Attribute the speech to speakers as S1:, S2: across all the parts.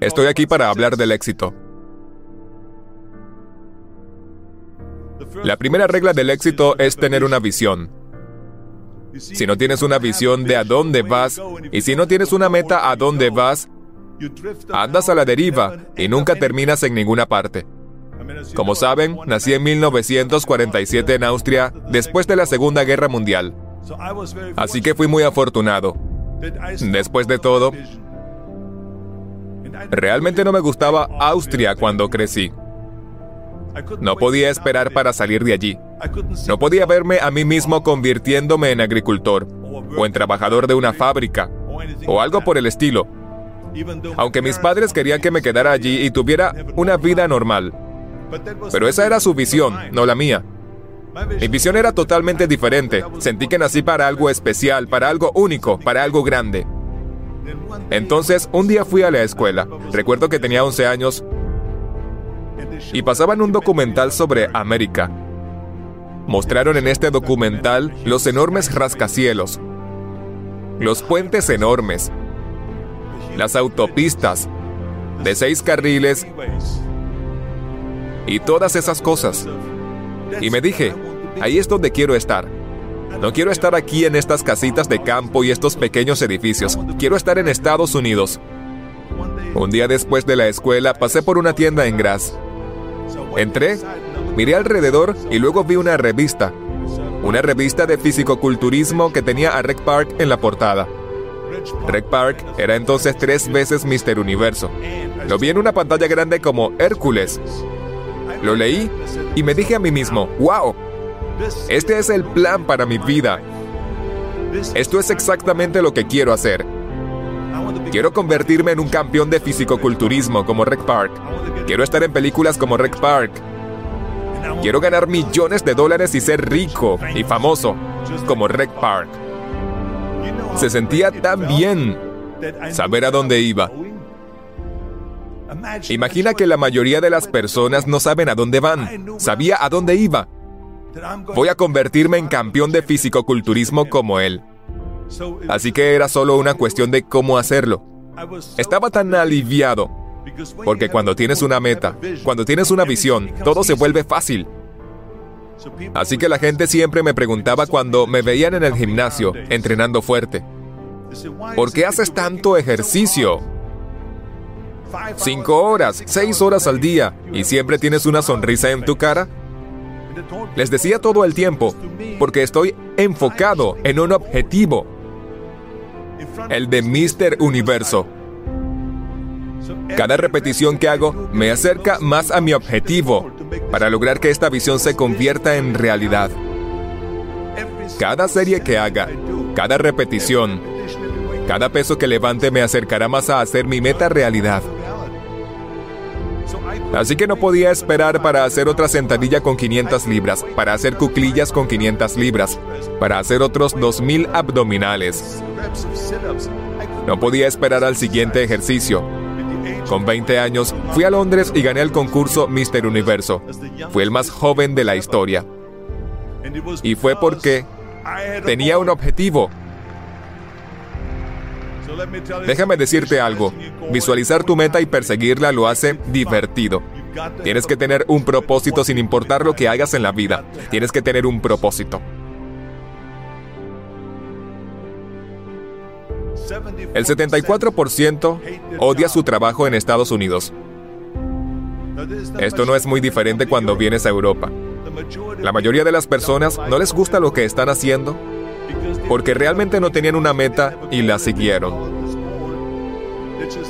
S1: Estoy aquí para hablar del éxito. La primera regla del éxito es tener una visión. Si no tienes una visión de a dónde vas y si no tienes una meta a dónde vas, andas a la deriva y nunca terminas en ninguna parte. Como saben, nací en 1947 en Austria después de la Segunda Guerra Mundial. Así que fui muy afortunado. Después de todo, realmente no me gustaba Austria cuando crecí. No podía esperar para salir de allí. No podía verme a mí mismo convirtiéndome en agricultor o en trabajador de una fábrica o algo por el estilo. Aunque mis padres querían que me quedara allí y tuviera una vida normal. Pero esa era su visión, no la mía. Mi visión era totalmente diferente. Sentí que nací para algo especial, para algo único, para algo grande. Entonces, un día fui a la escuela. Recuerdo que tenía 11 años y pasaban un documental sobre América. Mostraron en este documental los enormes rascacielos, los puentes enormes, las autopistas de seis carriles y todas esas cosas. Y me dije, ahí es donde quiero estar. No quiero estar aquí en estas casitas de campo y estos pequeños edificios. Quiero estar en Estados Unidos. Un día después de la escuela pasé por una tienda en Graz. Entré, miré alrededor y luego vi una revista. Una revista de fisicoculturismo que tenía a Rec Park en la portada. Rec Park era entonces tres veces Mr. Universo. Lo vi en una pantalla grande como Hércules. Lo leí y me dije a mí mismo, wow, este es el plan para mi vida. Esto es exactamente lo que quiero hacer. Quiero convertirme en un campeón de fisicoculturismo como Rec Park. Quiero estar en películas como Rec Park. Quiero ganar millones de dólares y ser rico y famoso como Rec Park. Se sentía tan bien saber a dónde iba. Imagina que la mayoría de las personas no saben a dónde van. Sabía a dónde iba. Voy a convertirme en campeón de fisicoculturismo como él. Así que era solo una cuestión de cómo hacerlo. Estaba tan aliviado, porque cuando tienes una meta, cuando tienes una visión, todo se vuelve fácil. Así que la gente siempre me preguntaba cuando me veían en el gimnasio, entrenando fuerte, ¿por qué haces tanto ejercicio? Cinco horas, seis horas al día, y siempre tienes una sonrisa en tu cara. Les decía todo el tiempo, porque estoy enfocado en un objetivo, el de Mister Universo. Cada repetición que hago me acerca más a mi objetivo para lograr que esta visión se convierta en realidad. Cada serie que haga, cada repetición, cada peso que levante me acercará más a hacer mi meta realidad. Así que no podía esperar para hacer otra sentadilla con 500 libras, para hacer cuclillas con 500 libras, para hacer otros 2000 abdominales. No podía esperar al siguiente ejercicio. Con 20 años, fui a Londres y gané el concurso Mister Universo. Fui el más joven de la historia. Y fue porque tenía un objetivo. Déjame decirte algo. Visualizar tu meta y perseguirla lo hace divertido. Tienes que tener un propósito sin importar lo que hagas en la vida. Tienes que tener un propósito. El 74% odia su trabajo en Estados Unidos. Esto no es muy diferente cuando vienes a Europa. La mayoría de las personas no les gusta lo que están haciendo porque realmente no tenían una meta y la siguieron.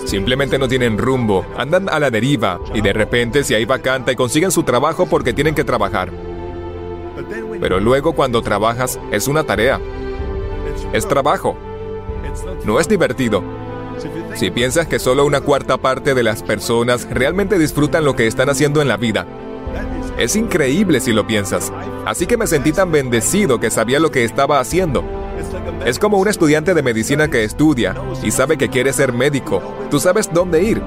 S1: Simplemente no tienen rumbo, andan a la deriva y de repente si hay vacante consiguen su trabajo porque tienen que trabajar. Pero luego cuando trabajas es una tarea. Es trabajo. No es divertido. Si piensas que solo una cuarta parte de las personas realmente disfrutan lo que están haciendo en la vida, es increíble si lo piensas. Así que me sentí tan bendecido que sabía lo que estaba haciendo. Es como un estudiante de medicina que estudia y sabe que quiere ser médico. Tú sabes dónde ir.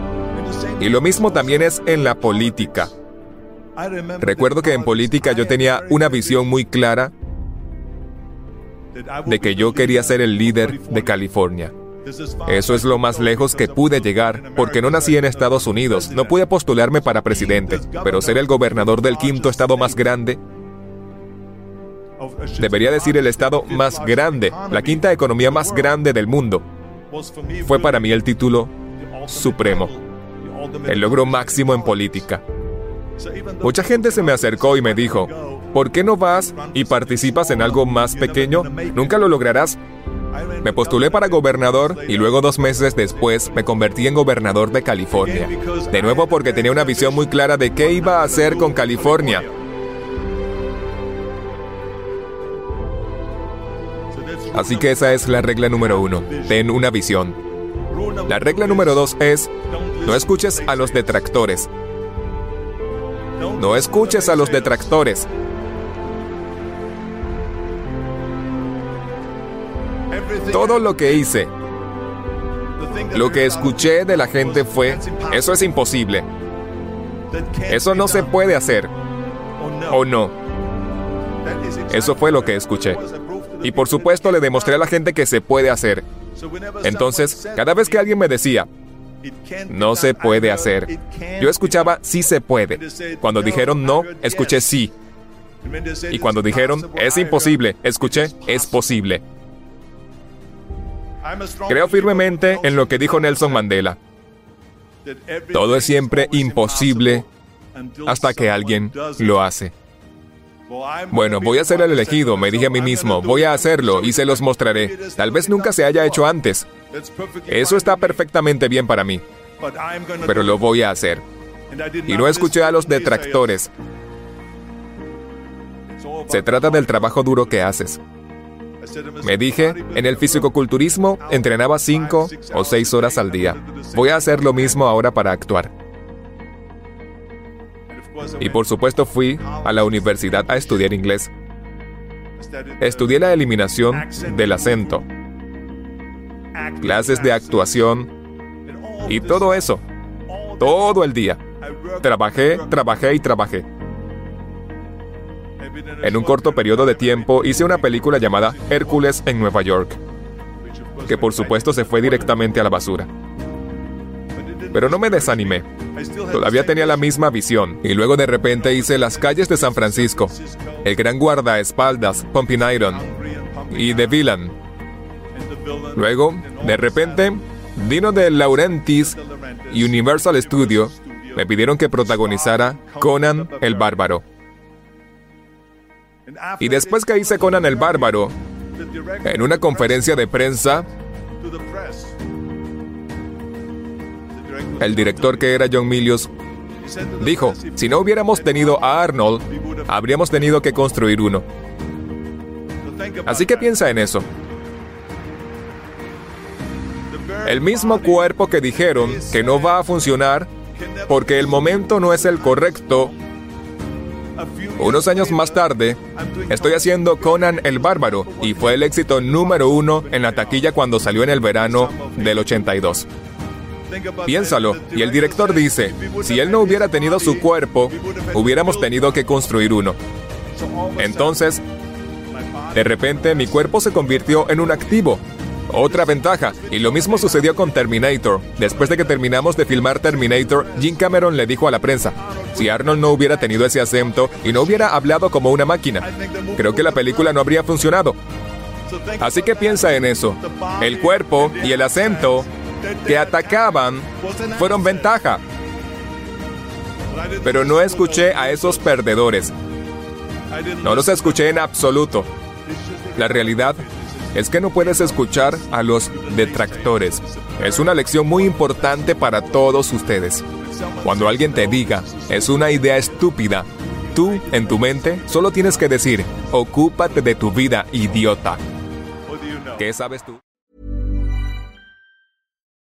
S1: Y lo mismo también es en la política. Recuerdo que en política yo tenía una visión muy clara de que yo quería ser el líder de California. Eso es lo más lejos que pude llegar, porque no nací en Estados Unidos, no pude postularme para presidente, pero ser el gobernador del quinto estado más grande, debería decir el estado más grande, la quinta economía más grande del mundo, fue para mí el título supremo, el logro máximo en política. Mucha gente se me acercó y me dijo, ¿por qué no vas y participas en algo más pequeño? Nunca lo lograrás. Me postulé para gobernador y luego dos meses después me convertí en gobernador de California. De nuevo porque tenía una visión muy clara de qué iba a hacer con California. Así que esa es la regla número uno. Ten una visión. La regla número dos es, no escuches a los detractores. No escuches a los detractores. Todo lo que hice, lo que escuché de la gente fue, eso es imposible. Eso no se puede hacer. O no. Eso fue lo que escuché. Y por supuesto le demostré a la gente que se puede hacer. Entonces, cada vez que alguien me decía, no se puede hacer, yo escuchaba sí se puede. Cuando dijeron no, escuché sí. Y cuando dijeron es imposible, escuché es posible. Creo firmemente en lo que dijo Nelson Mandela. Todo es siempre imposible hasta que alguien lo hace. Bueno, voy a ser el elegido, me dije a mí mismo, voy a hacerlo y se los mostraré. Tal vez nunca se haya hecho antes. Eso está perfectamente bien para mí, pero lo voy a hacer. Y no escuché a los detractores. Se trata del trabajo duro que haces. Me dije, en el fisicoculturismo entrenaba cinco o seis horas al día. Voy a hacer lo mismo ahora para actuar. Y por supuesto fui a la universidad a estudiar inglés. Estudié la eliminación del acento, clases de actuación y todo eso, todo el día. Trabajé, trabajé y trabajé. En un corto periodo de tiempo hice una película llamada Hércules en Nueva York, que por supuesto se fue directamente a la basura. Pero no me desanimé. Todavía tenía la misma visión y luego de repente hice Las calles de San Francisco, El gran guardaespaldas, Pumping Iron y The Villain. Luego, de repente, Dino de Laurentis y Universal Studio me pidieron que protagonizara Conan el Bárbaro. Y después que hice Conan el Bárbaro, en una conferencia de prensa, el director que era John Milius dijo, si no hubiéramos tenido a Arnold, habríamos tenido que construir uno. Así que piensa en eso. El mismo cuerpo que dijeron que no va a funcionar porque el momento no es el correcto. Unos años más tarde, estoy haciendo Conan el Bárbaro y fue el éxito número uno en la taquilla cuando salió en el verano del 82. Piénsalo, y el director dice, si él no hubiera tenido su cuerpo, hubiéramos tenido que construir uno. Entonces, de repente mi cuerpo se convirtió en un activo. Otra ventaja, y lo mismo sucedió con Terminator. Después de que terminamos de filmar Terminator, Jim Cameron le dijo a la prensa, si Arnold no hubiera tenido ese acento y no hubiera hablado como una máquina, creo que la película no habría funcionado. Así que piensa en eso. El cuerpo y el acento que atacaban fueron ventaja. Pero no escuché a esos perdedores. No los escuché en absoluto. La realidad es que no puedes escuchar a los detractores. Es una lección muy importante para todos ustedes. Cuando alguien te diga, es una idea estúpida, tú, en tu mente, solo tienes que decir, ocúpate de tu vida, idiota. ¿Qué sabes tú?